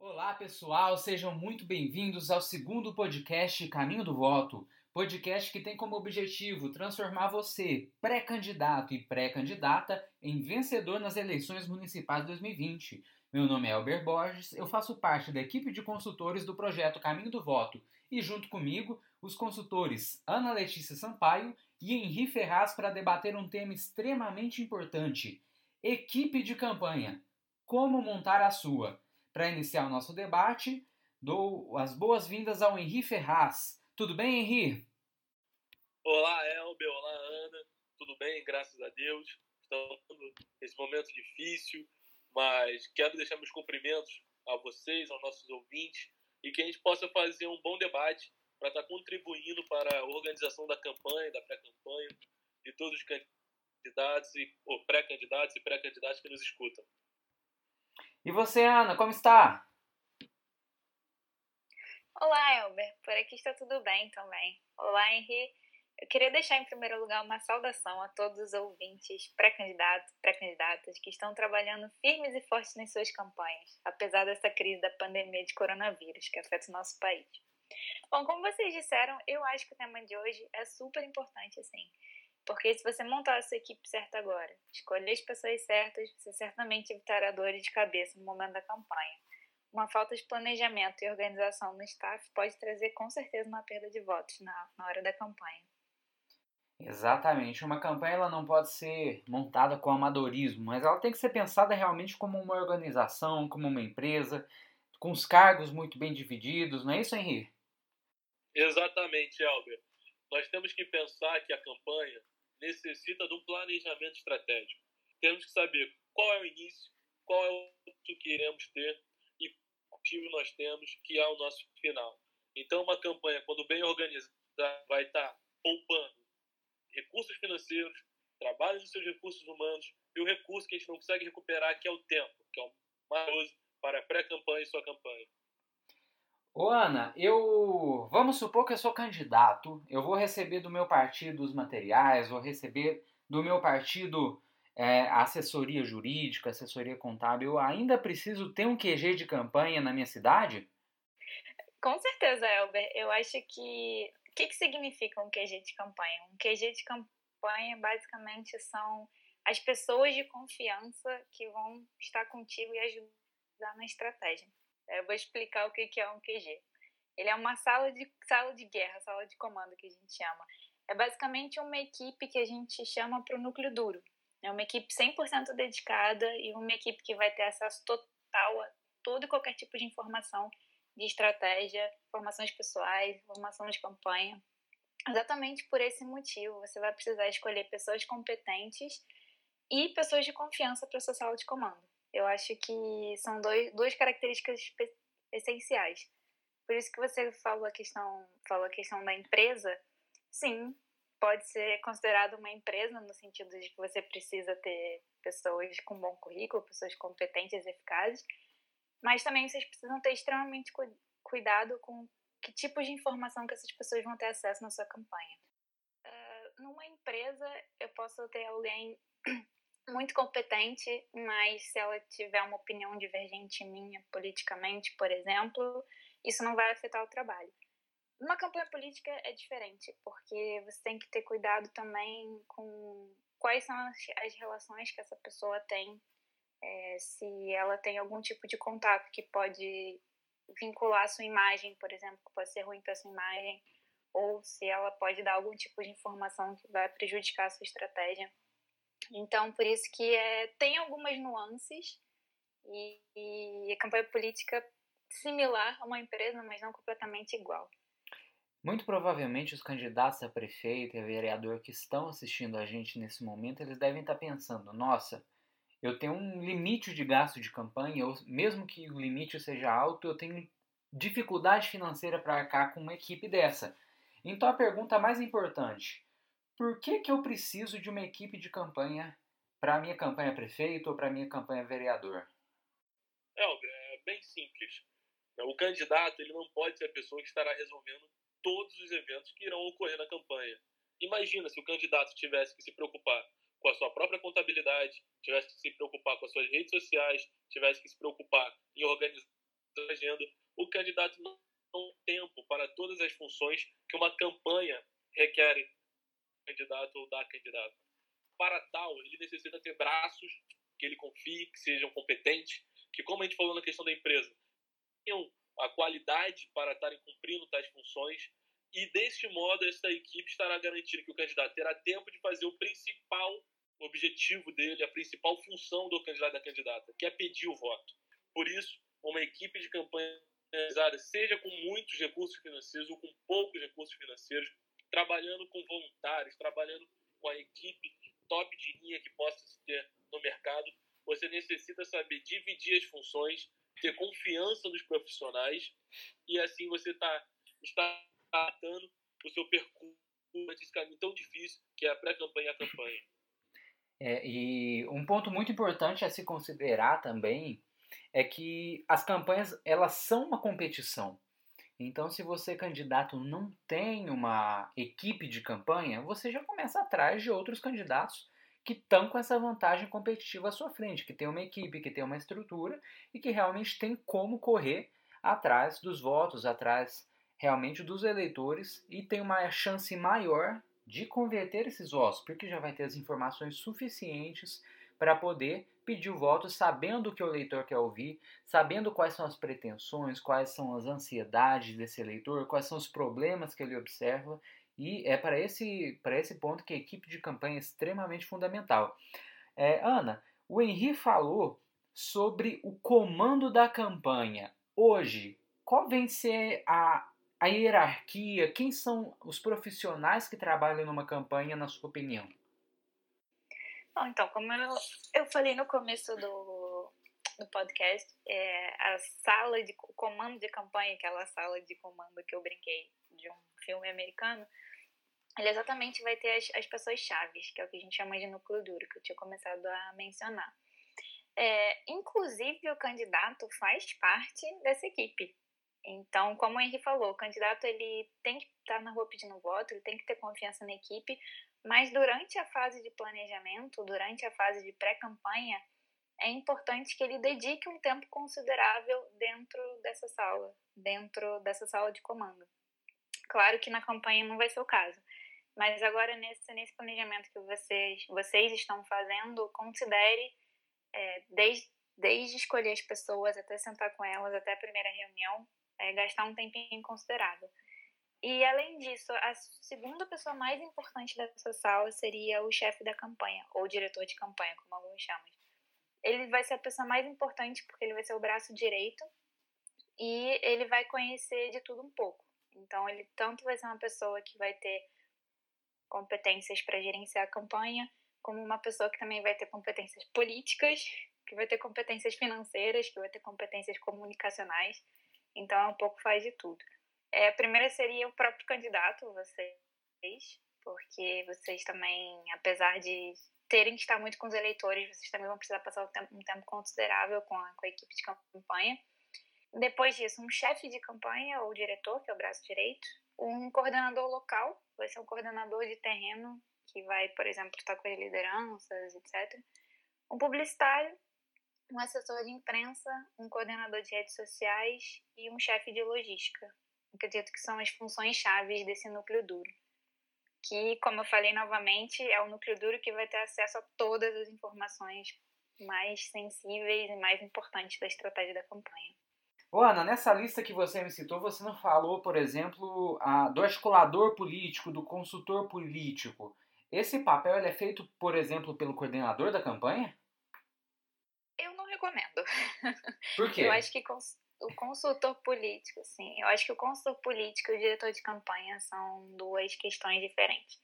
Olá pessoal, sejam muito bem-vindos ao segundo podcast Caminho do Voto. Podcast que tem como objetivo transformar você, pré-candidato e pré-candidata, em vencedor nas eleições municipais de 2020. Meu nome é Elber Borges, eu faço parte da equipe de consultores do projeto Caminho do Voto e, junto comigo, os consultores Ana Letícia Sampaio e Henri Ferraz para debater um tema extremamente importante: equipe de campanha. Como montar a sua? Para iniciar o nosso debate, dou as boas-vindas ao Henri Ferraz. Tudo bem, Henri? Olá, Elber. Olá, Ana. Tudo bem? Graças a Deus. Estamos nesse momento difícil, mas quero deixar meus cumprimentos a vocês, aos nossos ouvintes, e que a gente possa fazer um bom debate para estar contribuindo para a organização da campanha, da pré-campanha, de todos os candidatos e ou pré-candidatos e pré-candidatas que nos escutam. E você, Ana, como está? Olá, Elber. Por aqui está tudo bem também. Olá, Henri. Eu queria deixar em primeiro lugar uma saudação a todos os ouvintes, pré-candidatos, pré-candidatas que estão trabalhando firmes e fortes nas suas campanhas, apesar dessa crise da pandemia de coronavírus que afeta o nosso país. Bom, como vocês disseram, eu acho que o tema de hoje é super importante, assim. Porque se você montar a sua equipe certa agora, escolher as pessoas certas, você certamente evitará dores de cabeça no momento da campanha. Uma falta de planejamento e organização no staff pode trazer com certeza uma perda de votos na, na hora da campanha. Exatamente. Uma campanha ela não pode ser montada com amadorismo, mas ela tem que ser pensada realmente como uma organização, como uma empresa, com os cargos muito bem divididos, não é isso, Henrique? Exatamente, Elber. Nós temos que pensar que a campanha necessita de um planejamento estratégico. Temos que saber qual é o início, qual é o que queremos ter objetivo nós temos, que é o nosso final. Então, uma campanha, quando bem organizada, vai estar poupando recursos financeiros, trabalho nos seus recursos humanos e o recurso que a gente não consegue recuperar, que é o tempo, que é o mais para pré-campanha e sua campanha. Ô Ana, eu. Vamos supor que eu sou candidato, eu vou receber do meu partido os materiais, vou receber do meu partido é, assessoria jurídica, assessoria contábil. Ainda preciso ter um QG de campanha na minha cidade? Com certeza, Elber. Eu acho que. O que, que significa um QG de campanha? Um QG de campanha basicamente são as pessoas de confiança que vão estar contigo e ajudar na estratégia. Eu vou explicar o que é um QG. Ele é uma sala de, sala de guerra, sala de comando que a gente chama. É basicamente uma equipe que a gente chama para o núcleo duro. É uma equipe 100% dedicada e uma equipe que vai ter acesso total a todo e qualquer tipo de informação de estratégia, informações pessoais, informação de campanha. Exatamente por esse motivo, você vai precisar escolher pessoas competentes e pessoas de confiança para sua sala de comando. Eu acho que são dois, duas características essenciais. Por isso que você falou a questão, falou a questão da empresa. Sim, pode ser considerado uma empresa no sentido de que você precisa ter pessoas com bom currículo, pessoas competentes eficazes, mas também vocês precisam ter extremamente cuidado com que tipo de informação que essas pessoas vão ter acesso na sua campanha. Uh, numa empresa, eu posso ter alguém muito competente, mas se ela tiver uma opinião divergente minha politicamente, por exemplo, isso não vai afetar o trabalho. Uma campanha política é diferente, porque você tem que ter cuidado também com quais são as, as relações que essa pessoa tem, é, se ela tem algum tipo de contato que pode vincular a sua imagem, por exemplo, que pode ser ruim para sua imagem, ou se ela pode dar algum tipo de informação que vai prejudicar a sua estratégia. Então, por isso que é, tem algumas nuances e, e a campanha política similar a uma empresa, mas não completamente igual. Muito provavelmente os candidatos a prefeito e a vereador que estão assistindo a gente nesse momento, eles devem estar pensando, nossa, eu tenho um limite de gasto de campanha, ou mesmo que o limite seja alto, eu tenho dificuldade financeira para arcar com uma equipe dessa. Então a pergunta mais importante, por que, que eu preciso de uma equipe de campanha para a minha campanha prefeito ou para a minha campanha vereador? bem simples. O candidato ele não pode ser a pessoa que estará resolvendo todos os eventos que irão ocorrer na campanha. Imagina se o candidato tivesse que se preocupar com a sua própria contabilidade, tivesse que se preocupar com as suas redes sociais, tivesse que se preocupar em organizar a agenda. O candidato não tem tempo para todas as funções que uma campanha requer candidato ou da candidata. Para tal, ele necessita ter braços que ele confie, que sejam competentes, que, como a gente falou na questão da empresa, tenham a qualidade para estarem cumprindo tais funções. E, deste modo, essa equipe estará garantindo que o candidato terá tempo de fazer o principal objetivo dele, a principal função do candidato da candidata, que é pedir o voto. Por isso, uma equipe de campanha realizada, seja com muitos recursos financeiros ou com poucos recursos financeiros, trabalhando com voluntários, trabalhando com a equipe top de linha que possa ter no mercado, você necessita saber dividir as funções, ter confiança nos profissionais e assim você tá, está tratando o seu percurso nesse caminho tão difícil que é a pré-campanha e a campanha. É, e um ponto muito importante a se considerar também é que as campanhas elas são uma competição. Então, se você, candidato, não tem uma equipe de campanha, você já começa atrás de outros candidatos que estão com essa vantagem competitiva à sua frente, que tem uma equipe, que tem uma estrutura e que realmente tem como correr atrás dos votos, atrás realmente dos eleitores e tem uma chance maior de converter esses votos, porque já vai ter as informações suficientes para poder pedir o voto sabendo o que o eleitor quer ouvir, sabendo quais são as pretensões, quais são as ansiedades desse eleitor, quais são os problemas que ele observa e é para esse, para esse ponto que a equipe de campanha é extremamente fundamental. É, Ana, o Henri falou sobre o comando da campanha. Hoje, qual vem ser a, a hierarquia? Quem são os profissionais que trabalham numa campanha, na sua opinião? Bom, então, como eu, eu falei no começo do, do podcast, é, a sala de comando de campanha, aquela sala de comando que eu brinquei de um filme americano, ele exatamente vai ter as, as pessoas chaves, que é o que a gente chama de núcleo duro, que eu tinha começado a mencionar. É, inclusive, o candidato faz parte dessa equipe. Então, como o Henrique falou, o candidato ele tem que estar na rua pedindo voto, ele tem que ter confiança na equipe, mas durante a fase de planejamento, durante a fase de pré-campanha, é importante que ele dedique um tempo considerável dentro dessa sala, dentro dessa sala de comando. Claro que na campanha não vai ser o caso, mas agora nesse, nesse planejamento que vocês, vocês estão fazendo, considere é, desde, desde escolher as pessoas até sentar com elas, até a primeira reunião, é, gastar um tempinho considerável. E além disso, a segunda pessoa mais importante dessa sala seria o chefe da campanha, ou diretor de campanha, como alguns chamam. Ele vai ser a pessoa mais importante porque ele vai ser o braço direito e ele vai conhecer de tudo um pouco. Então, ele tanto vai ser uma pessoa que vai ter competências para gerenciar a campanha, como uma pessoa que também vai ter competências políticas, que vai ter competências financeiras, que vai ter competências comunicacionais. Então, é um pouco faz de tudo. É, a primeira seria o próprio candidato, vocês, porque vocês também, apesar de terem que estar muito com os eleitores, vocês também vão precisar passar um tempo, um tempo considerável com a, com a equipe de campanha. Depois disso, um chefe de campanha ou diretor, que é o braço direito, um coordenador local, vai ser um coordenador de terreno, que vai, por exemplo, estar com as lideranças, etc. Um publicitário, um assessor de imprensa, um coordenador de redes sociais e um chefe de logística. Acredito que são as funções chaves desse núcleo duro. Que, como eu falei novamente, é o núcleo duro que vai ter acesso a todas as informações mais sensíveis e mais importantes da estratégia da campanha. Ô, Ana, nessa lista que você me citou, você não falou, por exemplo, a, do articulador político, do consultor político. Esse papel é feito, por exemplo, pelo coordenador da campanha? Eu não recomendo. Por quê? Eu acho que o consultor político, sim. Eu acho que o consultor político e o diretor de campanha são duas questões diferentes.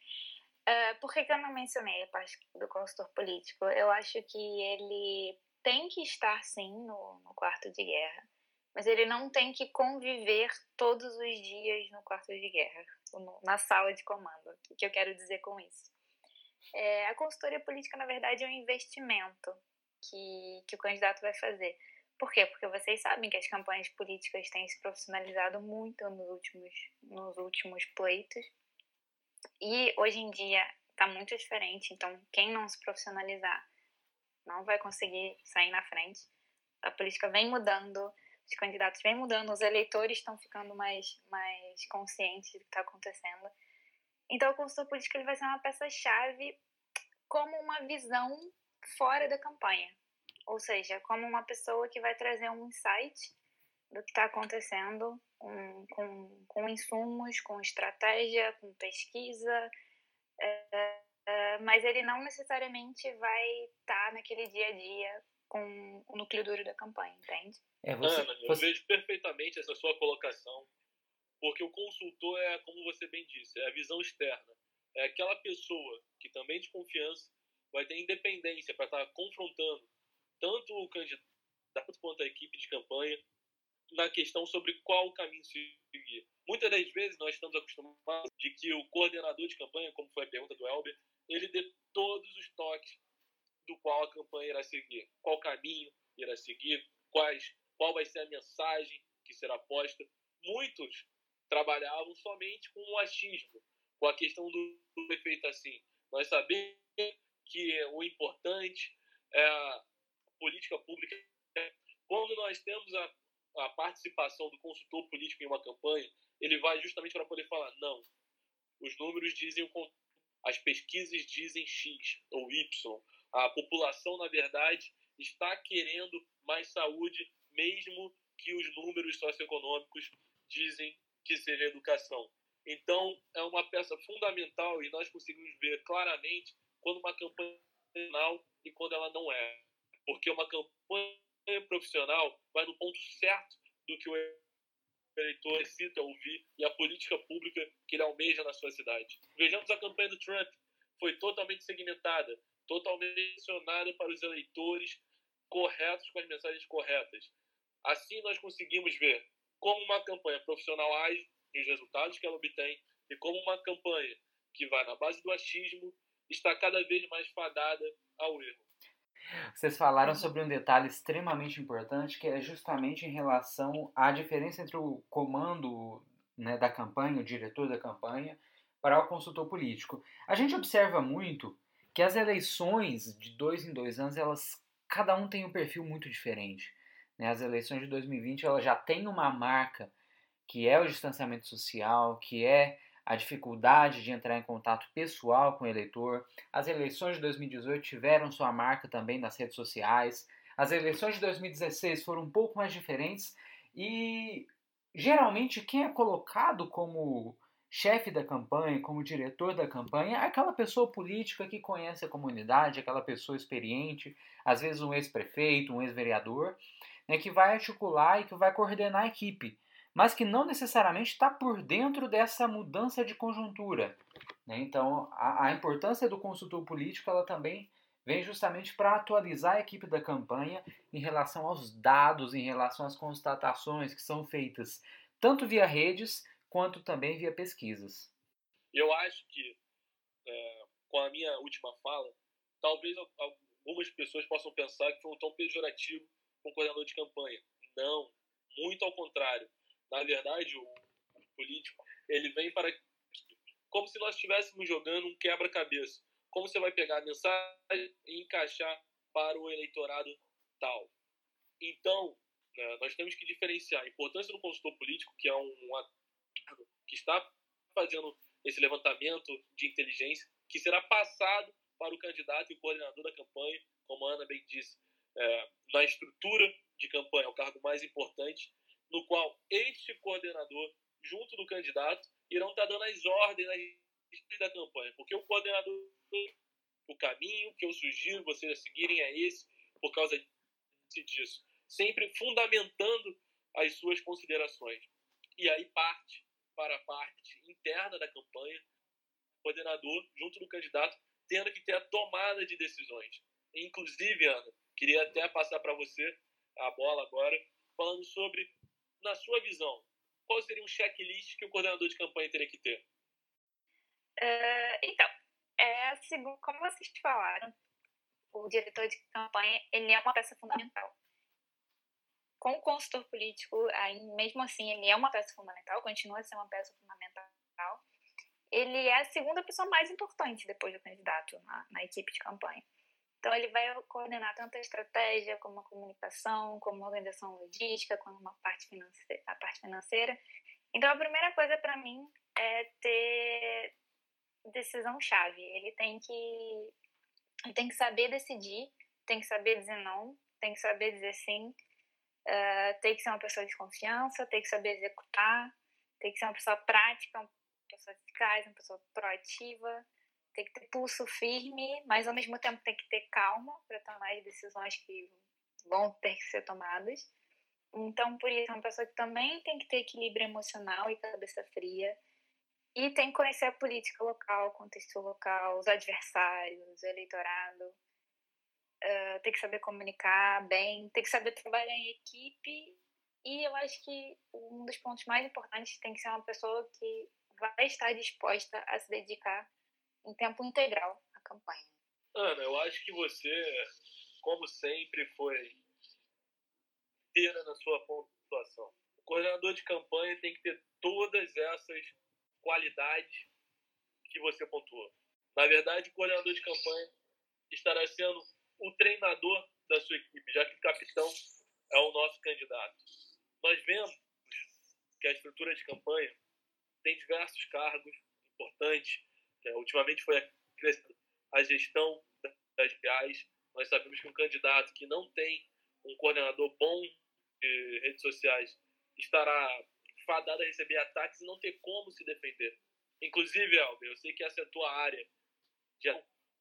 Uh, por que, que eu não mencionei a parte do consultor político? Eu acho que ele tem que estar, sim, no, no quarto de guerra mas ele não tem que conviver todos os dias no quarto de guerra, na sala de comando. O que eu quero dizer com isso? É, a consultoria política, na verdade, é um investimento que, que o candidato vai fazer. Por quê? Porque vocês sabem que as campanhas políticas têm se profissionalizado muito nos últimos, nos últimos pleitos. E hoje em dia está muito diferente. Então, quem não se profissionalizar não vai conseguir sair na frente. A política vem mudando, os candidatos vêm mudando, os eleitores estão ficando mais, mais conscientes do que está acontecendo. Então, o consultor político ele vai ser uma peça-chave como uma visão fora da campanha. Ou seja, como uma pessoa que vai trazer um insight do que está acontecendo com, com, com, insumos, com estratégia, com pesquisa, é, é, mas ele não necessariamente vai estar tá naquele dia a dia com o núcleo duro da campanha, entende? É, você, Ana, eu você... vejo perfeitamente essa sua colocação, porque o consultor é, como você bem disse, é a visão externa. É aquela pessoa que também de confiança vai ter independência para estar tá confrontando tanto o candidato quanto a equipe de campanha na questão sobre qual o caminho seguir. Muitas das vezes nós estamos acostumados de que o coordenador de campanha, como foi a pergunta do Elber, ele dê todos os toques do qual a campanha irá seguir, qual caminho irá seguir, quais, qual vai ser a mensagem que será posta. Muitos trabalhavam somente com o achismo, com a questão do, efeito assim. Nós sabemos que o importante é a política pública. Quando nós temos a, a participação do consultor político em uma campanha, ele vai justamente para poder falar: não, os números dizem o as pesquisas dizem X ou Y. A população, na verdade, está querendo mais saúde, mesmo que os números socioeconômicos dizem que seja educação. Então, é uma peça fundamental e nós conseguimos ver claramente quando uma campanha é profissional e quando ela não é. Porque uma campanha profissional vai no ponto certo do que o eleitor necessita ouvir e a política pública que ele almeja na sua cidade. Vejamos a campanha do Trump. Foi totalmente segmentada, totalmente direcionada para os eleitores corretos com as mensagens corretas. Assim nós conseguimos ver como uma campanha profissional age e os resultados que ela obtém e como uma campanha que vai na base do achismo está cada vez mais fadada ao erro. Vocês falaram sobre um detalhe extremamente importante, que é justamente em relação à diferença entre o comando né, da campanha, o diretor da campanha, para o consultor político. A gente observa muito que as eleições de dois em dois anos, elas cada um tem um perfil muito diferente. Né? As eleições de 2020 elas já têm uma marca que é o distanciamento social, que é a dificuldade de entrar em contato pessoal com o eleitor. As eleições de 2018 tiveram sua marca também nas redes sociais. As eleições de 2016 foram um pouco mais diferentes e geralmente quem é colocado como chefe da campanha, como diretor da campanha, aquela pessoa política que conhece a comunidade, aquela pessoa experiente, às vezes um ex-prefeito, um ex-vereador, né, que vai articular e que vai coordenar a equipe mas que não necessariamente está por dentro dessa mudança de conjuntura. Né? Então, a, a, importância do consultor político ela também vem justamente para atualizar a equipe da campanha em relação aos dados, em relação às constatações que são feitas tanto via redes quanto também via pesquisas. Eu acho que, é, com a minha última fala, talvez algumas pessoas possam pensar que foi um tom pejorativo com o coordenador de campanha. Não, muito ao contrário na verdade, o político, ele vem para como se nós estivéssemos jogando um quebra-cabeça. Como você vai pegar a mensagem e encaixar para o eleitorado tal. Então, né, nós temos que diferenciar a importância do consultor político, que é um, um que está fazendo esse levantamento de inteligência, que será passado para o candidato e coordenador da campanha, como a Ana bem disse, é, na estrutura de campanha, o cargo mais importante, no qual este coordenador, junto do candidato, irão estar dando as ordens da campanha, porque o coordenador, o caminho que eu sugiro vocês a seguirem é esse, por causa disso, sempre fundamentando as suas considerações. E aí parte para a parte interna da campanha, o coordenador, junto do candidato, tendo que ter a tomada de decisões. Inclusive, Ana, queria até passar para você a bola agora, falando sobre na sua visão, qual seria um checklist que o coordenador de campanha teria que ter? Uh, então, é, como vocês falaram, o diretor de campanha ele é uma peça fundamental. Com o consultor político, aí, mesmo assim, ele é uma peça fundamental, continua a ser uma peça fundamental. Ele é a segunda pessoa mais importante depois do candidato na, na equipe de campanha. Então, ele vai coordenar tanto a estratégia, como a comunicação, como a organização logística, como a parte financeira. A parte financeira. Então, a primeira coisa para mim é ter decisão-chave. Ele tem que, ele tem que saber decidir, tem que saber dizer não, tem que saber dizer sim, uh, tem que ser uma pessoa de confiança, tem que saber executar, tem que ser uma pessoa prática, uma pessoa eficaz, uma pessoa proativa, tem que ter pulso firme, mas ao mesmo tempo tem que ter calma para tomar as decisões que vão ter que ser tomadas. Então, por isso, é uma pessoa que também tem que ter equilíbrio emocional e cabeça fria. E tem que conhecer a política local, o contexto local, os adversários, o eleitorado. Uh, tem que saber comunicar bem, tem que saber trabalhar em equipe. E eu acho que um dos pontos mais importantes tem que ser uma pessoa que vai estar disposta a se dedicar em tempo integral à campanha. Ana, eu acho que você, como sempre, foi inteira na sua pontuação. O coordenador de campanha tem que ter todas essas qualidades que você pontuou. Na verdade, o coordenador de campanha estará sendo o treinador da sua equipe, já que o capitão é o nosso candidato. Nós vemos que a estrutura de campanha tem diversos cargos importantes. Né? Ultimamente foi a gestão das viais. Nós sabemos que um candidato que não tem um coordenador bom de redes sociais estará fadado a receber ataques e não ter como se defender. Inclusive, Alber, eu sei que essa é a tua área.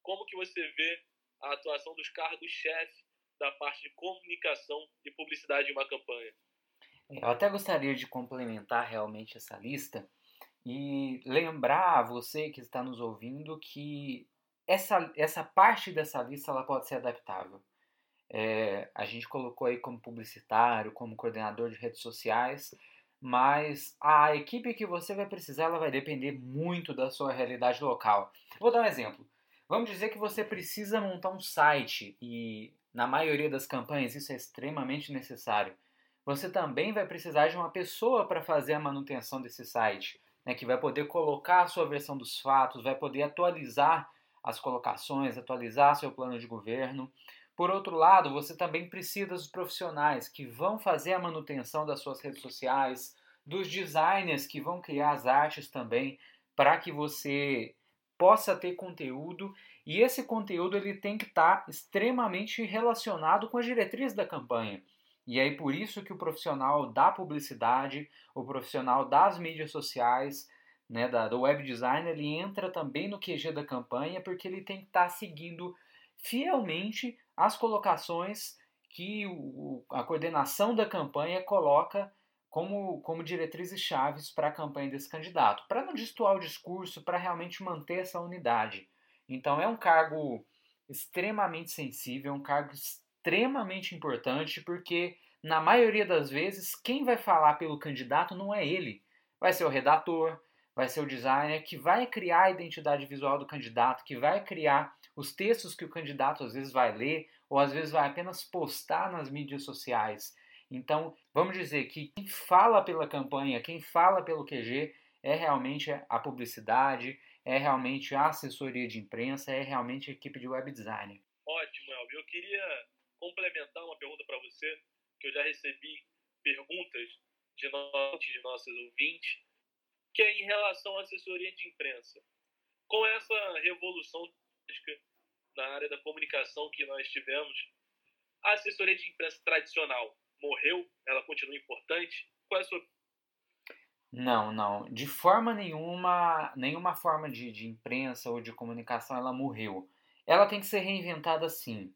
Como que você vê a atuação dos cargos-chefe da parte de comunicação e publicidade em uma campanha? Eu até gostaria de complementar realmente essa lista e lembrar a você que está nos ouvindo que essa, essa parte dessa lista ela pode ser adaptável. É, a gente colocou aí como publicitário, como coordenador de redes sociais, mas a equipe que você vai precisar ela vai depender muito da sua realidade local. Vou dar um exemplo. Vamos dizer que você precisa montar um site e na maioria das campanhas isso é extremamente necessário. Você também vai precisar de uma pessoa para fazer a manutenção desse site, né, que vai poder colocar a sua versão dos fatos, vai poder atualizar as colocações, atualizar seu plano de governo. Por outro lado, você também precisa dos profissionais que vão fazer a manutenção das suas redes sociais, dos designers que vão criar as artes também, para que você possa ter conteúdo e esse conteúdo ele tem que estar tá extremamente relacionado com as diretrizes da campanha. E aí por isso que o profissional da publicidade, o profissional das mídias sociais, né, da, do web design, ele entra também no QG da campanha porque ele tem que estar tá seguindo fielmente as colocações que o, a coordenação da campanha coloca como, como diretrizes chaves para a campanha desse candidato, para não destoar o discurso, para realmente manter essa unidade. Então é um cargo extremamente sensível, é um cargo extremamente importante, porque na maioria das vezes quem vai falar pelo candidato não é ele, vai ser o redator, vai ser o designer que vai criar a identidade visual do candidato, que vai criar os textos que o candidato às vezes vai ler ou às vezes vai apenas postar nas mídias sociais. Então, vamos dizer que quem fala pela campanha, quem fala pelo QG é realmente a publicidade, é realmente a assessoria de imprensa, é realmente a equipe de web design. Ótimo, Elvio. Eu queria complementar uma pergunta para você, que eu já recebi perguntas de, nossos, de nossos ouvintes, que é em relação à assessoria de imprensa. Com essa revolução na área da comunicação que nós tivemos, a assessoria de imprensa tradicional morreu? Ela continua importante? Qual é a sua não, não. De forma nenhuma, nenhuma forma de, de imprensa ou de comunicação ela morreu. Ela tem que ser reinventada sim.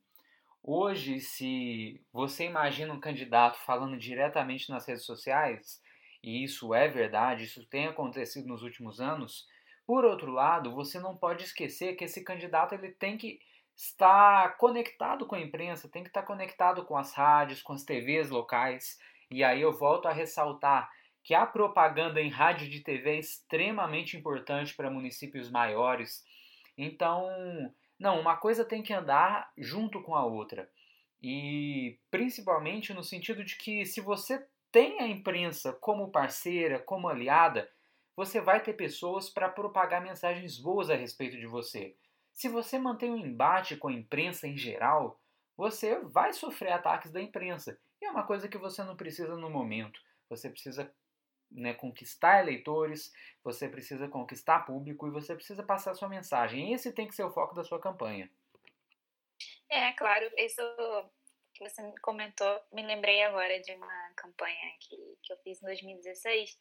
Hoje, se você imagina um candidato falando diretamente nas redes sociais, e isso é verdade, isso tem acontecido nos últimos anos, por outro lado, você não pode esquecer que esse candidato ele tem que estar conectado com a imprensa, tem que estar conectado com as rádios, com as TVs locais. E aí eu volto a ressaltar que a propaganda em rádio e TV é extremamente importante para municípios maiores. Então, não, uma coisa tem que andar junto com a outra. E principalmente no sentido de que se você tem a imprensa como parceira, como aliada, você vai ter pessoas para propagar mensagens boas a respeito de você. Se você mantém um embate com a imprensa em geral, você vai sofrer ataques da imprensa. E é uma coisa que você não precisa no momento. Você precisa né, conquistar eleitores, você precisa conquistar público e você precisa passar sua mensagem. Esse tem que ser o foco da sua campanha. É, claro, isso que você comentou, me lembrei agora de uma campanha que, que eu fiz em 2016,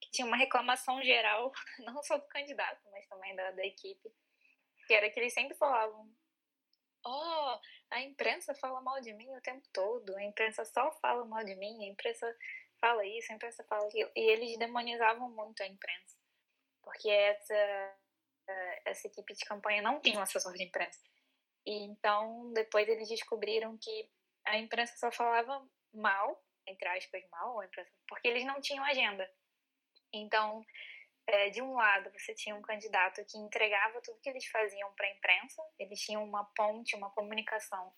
que tinha uma reclamação geral, não só do candidato, mas também da, da equipe, que era que eles sempre falavam: Oh, a imprensa fala mal de mim o tempo todo, a imprensa só fala mal de mim, a imprensa fala isso, a imprensa fala aquilo. E eles demonizavam muito a imprensa, porque essa, essa equipe de campanha não tinha um assessor de imprensa. E então, depois eles descobriram que a imprensa só falava mal, entre aspas, mal, porque eles não tinham agenda. Então, é, de um lado, você tinha um candidato que entregava tudo que eles faziam para a imprensa, eles tinham uma ponte, uma comunicação,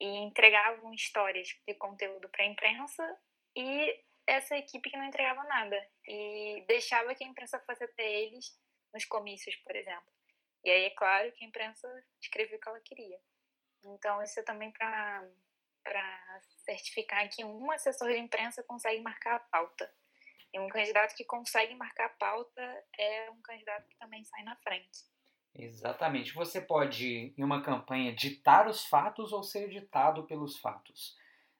e entregavam histórias de conteúdo para a imprensa, e essa equipe que não entregava nada, e deixava que a imprensa fosse até eles nos comícios, por exemplo. E aí é claro que a imprensa escrevia o que ela queria. Então, isso é também para certificar que um assessor de imprensa consegue marcar a pauta. E um candidato que consegue marcar a pauta é um candidato que também sai na frente. Exatamente. Você pode, em uma campanha, ditar os fatos ou ser ditado pelos fatos.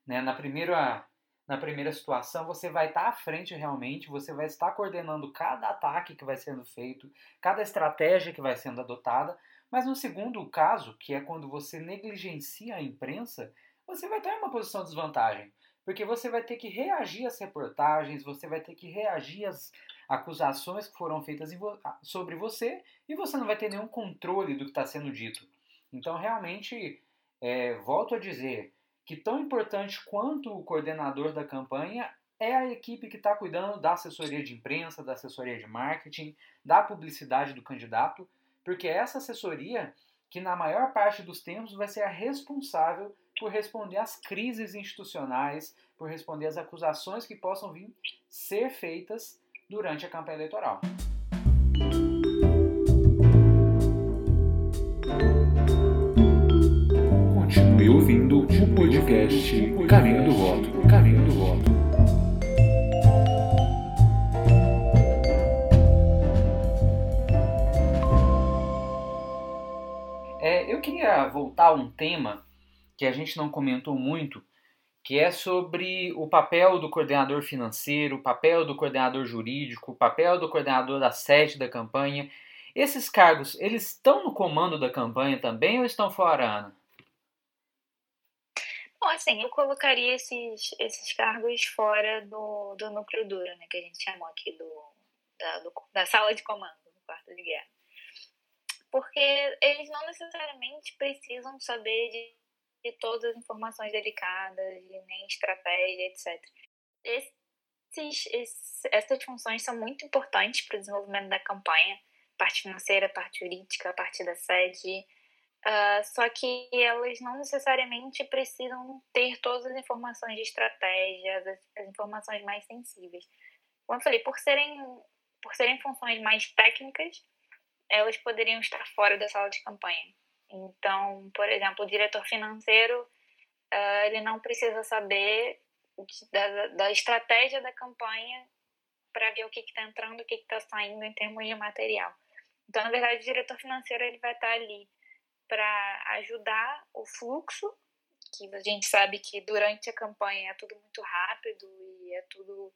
Né? Na, primeira, na primeira situação, você vai estar à frente realmente, você vai estar coordenando cada ataque que vai sendo feito, cada estratégia que vai sendo adotada. Mas no segundo caso, que é quando você negligencia a imprensa, você vai estar em uma posição de desvantagem. Porque você vai ter que reagir às reportagens, você vai ter que reagir às acusações que foram feitas vo sobre você e você não vai ter nenhum controle do que está sendo dito. Então, realmente, é, volto a dizer que tão importante quanto o coordenador da campanha é a equipe que está cuidando da assessoria de imprensa, da assessoria de marketing, da publicidade do candidato, porque essa assessoria que na maior parte dos tempos vai ser a responsável por responder às crises institucionais, por responder às acusações que possam vir ser feitas durante a campanha eleitoral. Continue ouvindo o podcast Caminho do Voto. Caminho do Voto. Eu queria voltar a um tema que a gente não comentou muito, que é sobre o papel do coordenador financeiro, o papel do coordenador jurídico, o papel do coordenador da sede da campanha. Esses cargos, eles estão no comando da campanha também ou estão fora, Ana? Bom, assim, eu colocaria esses, esses cargos fora do, do núcleo duro, né, que a gente chamou aqui do, da, do, da sala de comando, do quarto de guerra. Porque eles não necessariamente precisam saber de de todas as informações delicadas, de nem estratégia, etc. Esses, esses, essas funções são muito importantes para o desenvolvimento da campanha, parte financeira, parte jurídica, parte da sede, uh, só que elas não necessariamente precisam ter todas as informações de estratégia, as, as informações mais sensíveis. Como eu falei, por serem, por serem funções mais técnicas, elas poderiam estar fora da sala de campanha. Então, por exemplo, o diretor financeiro, uh, ele não precisa saber da, da estratégia da campanha para ver o que está entrando, o que está saindo em termos de material. Então, na verdade, o diretor financeiro ele vai estar tá ali para ajudar o fluxo, que a gente sabe que durante a campanha é tudo muito rápido e é tudo.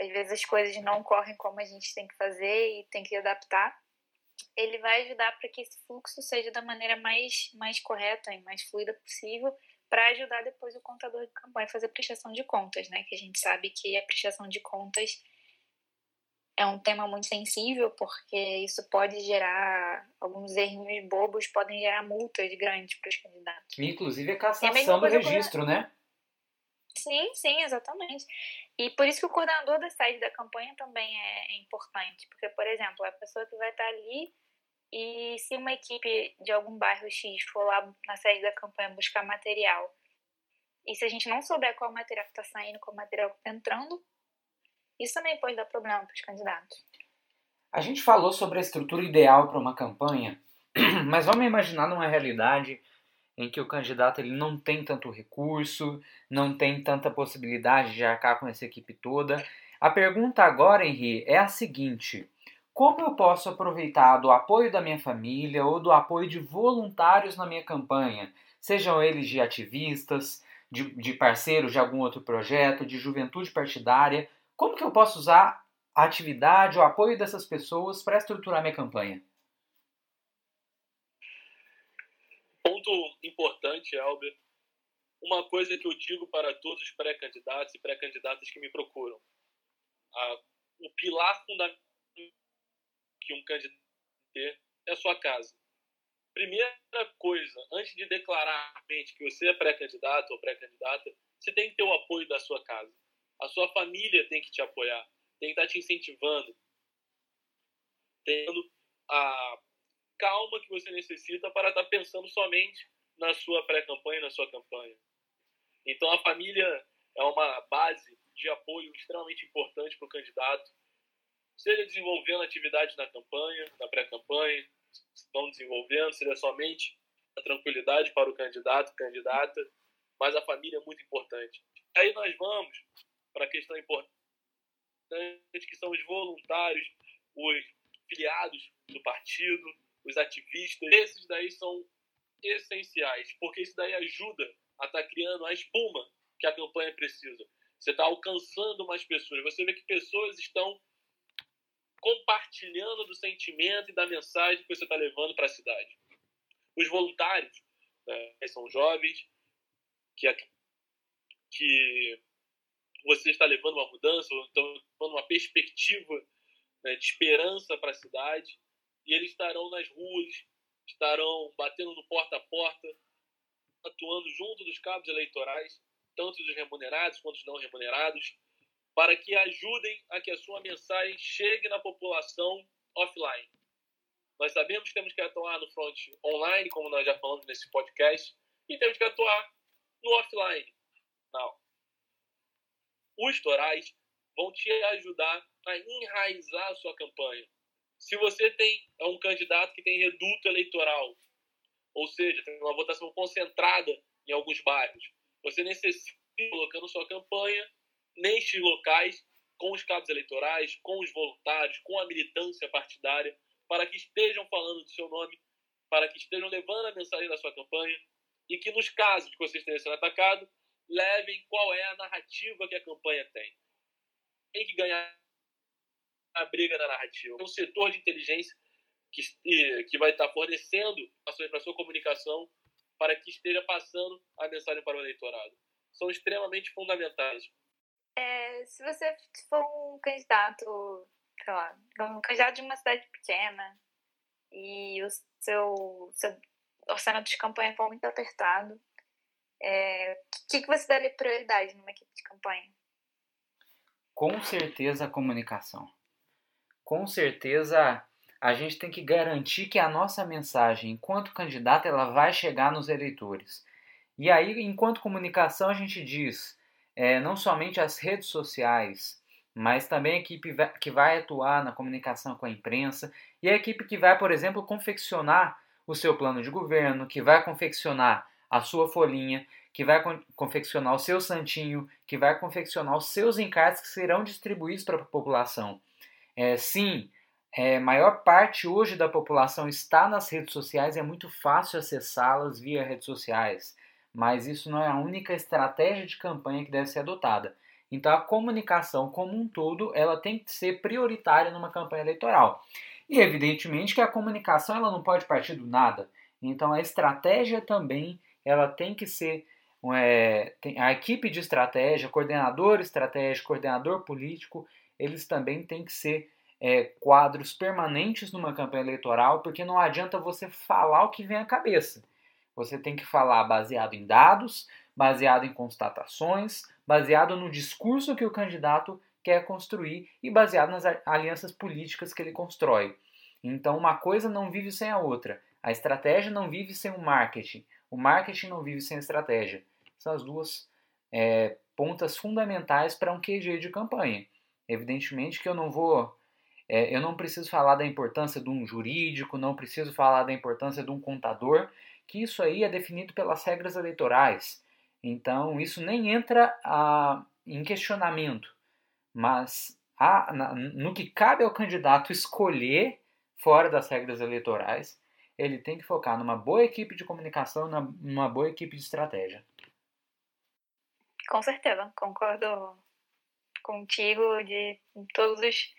Às vezes as coisas não correm como a gente tem que fazer e tem que adaptar ele vai ajudar para que esse fluxo seja da maneira mais, mais correta e mais fluida possível para ajudar depois o contador de campanha a fazer prestação de contas, né? Que a gente sabe que a prestação de contas é um tema muito sensível porque isso pode gerar alguns errinhos bobos, podem gerar multas grandes para os candidatos. Inclusive a cassação a do registro, né? Sim, sim, exatamente. E por isso que o coordenador da sede da campanha também é, importante, porque, por exemplo, a pessoa que vai estar ali e se uma equipe de algum bairro X for lá na sede da campanha buscar material E se a gente não souber qual material está saindo, qual material está entrando, isso também pode dar problema para os candidatos. A gente falou sobre a estrutura ideal para uma campanha, mas vamos imaginar numa realidade em que o candidato ele não tem tanto recurso, não tem tanta possibilidade de arcar com essa equipe toda. A pergunta agora, Henri, é a seguinte: como eu posso aproveitar do apoio da minha família ou do apoio de voluntários na minha campanha, sejam eles de ativistas, de, de parceiros de algum outro projeto, de juventude partidária? Como que eu posso usar a atividade, o apoio dessas pessoas para estruturar minha campanha? Ponto importante, Albert. Uma coisa que eu digo para todos os pré-candidatos e pré-candidatas que me procuram. o pilar fundamental que um candidato ter é a sua casa. Primeira coisa, antes de declarar que você é pré-candidato ou pré-candidata, você tem que ter o apoio da sua casa. A sua família tem que te apoiar, tem que estar te incentivando, tendo a calma que você necessita para estar pensando somente na sua pré-campanha, na sua campanha. Então a família é uma base de apoio extremamente importante para o candidato, seja desenvolvendo atividades na campanha, na pré-campanha, estão desenvolvendo, seja somente a tranquilidade para o candidato, candidata, mas a família é muito importante. Aí nós vamos para a questão importante, que são os voluntários, os filiados do partido, os ativistas. Esses daí são essenciais, porque isso daí ajuda a estar tá criando a espuma que a campanha precisa. Você está alcançando mais pessoas. Você vê que pessoas estão compartilhando do sentimento e da mensagem que você está levando para a cidade. Os voluntários né, são jovens que, que você está levando uma mudança, ou então uma perspectiva né, de esperança para a cidade, e eles estarão nas ruas, estarão batendo no porta a porta, atuando junto dos cabos eleitorais, tanto dos remunerados quanto dos não remunerados, para que ajudem a que a sua mensagem chegue na população offline. Nós sabemos que temos que atuar no front online, como nós já falamos nesse podcast, e temos que atuar no offline. Não. Os torais vão te ajudar a enraizar a sua campanha. Se você tem é um candidato que tem reduto eleitoral, ou seja, tem uma votação concentrada em alguns bairros, você necessita colocando sua campanha nestes locais, com os cabos eleitorais, com os voluntários, com a militância partidária, para que estejam falando do seu nome, para que estejam levando a mensagem da sua campanha e que, nos casos de que você esteja sendo atacado, levem qual é a narrativa que a campanha tem. Tem que ganhar a briga da narrativa. Um setor de inteligência que, que vai estar fornecendo ações para a sua comunicação para que esteja passando a mensagem para o eleitorado. São extremamente fundamentais. É, se você for um candidato, sei lá, um candidato de uma cidade pequena e o seu, seu orçamento de campanha for muito apertado, o é, que, que você daria prioridade numa equipe de campanha? Com certeza a comunicação. Com certeza a gente tem que garantir que a nossa mensagem, enquanto candidato, ela vai chegar nos eleitores. E aí, enquanto comunicação, a gente diz é, não somente as redes sociais, mas também a equipe que vai atuar na comunicação com a imprensa e a equipe que vai, por exemplo, confeccionar o seu plano de governo, que vai confeccionar a sua folhinha, que vai confeccionar o seu santinho, que vai confeccionar os seus encartes que serão distribuídos para a população. É, sim, é, maior parte hoje da população está nas redes sociais, é muito fácil acessá-las via redes sociais mas isso não é a única estratégia de campanha que deve ser adotada. Então a comunicação como um todo, ela tem que ser prioritária numa campanha eleitoral. E evidentemente que a comunicação ela não pode partir do nada. Então a estratégia também ela tem que ser é, a equipe de estratégia, coordenador estratégico, coordenador político, eles também têm que ser é, quadros permanentes numa campanha eleitoral, porque não adianta você falar o que vem à cabeça. Você tem que falar baseado em dados, baseado em constatações, baseado no discurso que o candidato quer construir e baseado nas alianças políticas que ele constrói. Então, uma coisa não vive sem a outra. A estratégia não vive sem o marketing. O marketing não vive sem estratégia. São as duas é, pontas fundamentais para um QG de campanha. Evidentemente que eu não vou, é, eu não preciso falar da importância de um jurídico, não preciso falar da importância de um contador, que isso aí é definido pelas regras eleitorais. Então isso nem entra a, em questionamento, mas a, na, no que cabe ao candidato escolher fora das regras eleitorais, ele tem que focar numa boa equipe de comunicação, numa boa equipe de estratégia. Com certeza, concordo contigo de todos os,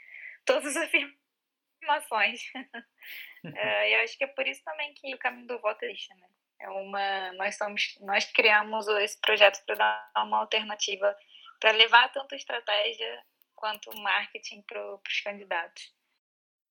todas as afirmações. é, eu acho que é por isso também que o caminho do voto existe, né? É uma, nós, somos, nós criamos esse projeto para dar uma alternativa para levar tanto estratégia quanto marketing para os candidatos.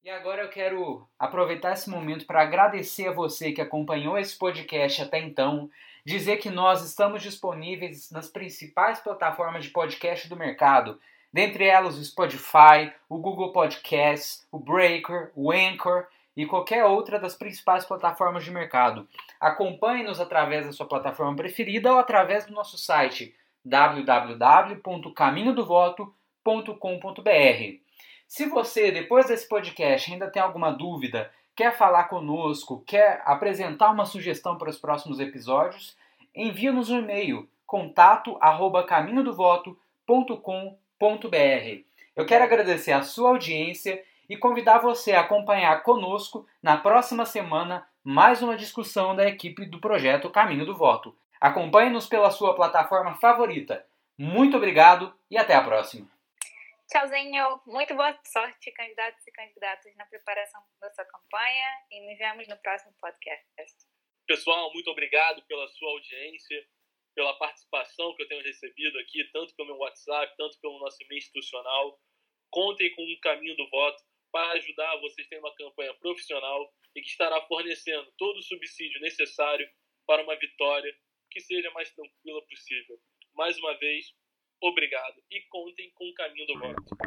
E agora eu quero aproveitar esse momento para agradecer a você que acompanhou esse podcast até então, dizer que nós estamos disponíveis nas principais plataformas de podcast do mercado, dentre elas o Spotify, o Google Podcasts, o Breaker, o Anchor e qualquer outra das principais plataformas de mercado. Acompanhe-nos através da sua plataforma preferida ou através do nosso site www.caminhodovoto.com.br. Se você, depois desse podcast, ainda tem alguma dúvida, quer falar conosco, quer apresentar uma sugestão para os próximos episódios, envie-nos um e-mail contato@caminhodovoto.com.br. Eu quero agradecer a sua audiência e convidar você a acompanhar conosco na próxima semana mais uma discussão da equipe do projeto Caminho do Voto. Acompanhe-nos pela sua plataforma favorita. Muito obrigado e até a próxima. Tchauzinho, muito boa sorte, candidatos e candidatas, na preparação da sua campanha e nos vemos no próximo podcast. Pessoal, muito obrigado pela sua audiência, pela participação que eu tenho recebido aqui, tanto pelo meu WhatsApp, tanto pelo nosso e-mail institucional. Contem com o caminho do voto para ajudar vocês a terem uma campanha profissional e que estará fornecendo todo o subsídio necessário para uma vitória que seja mais tranquila possível. Mais uma vez, Obrigado e contem com o caminho do voto.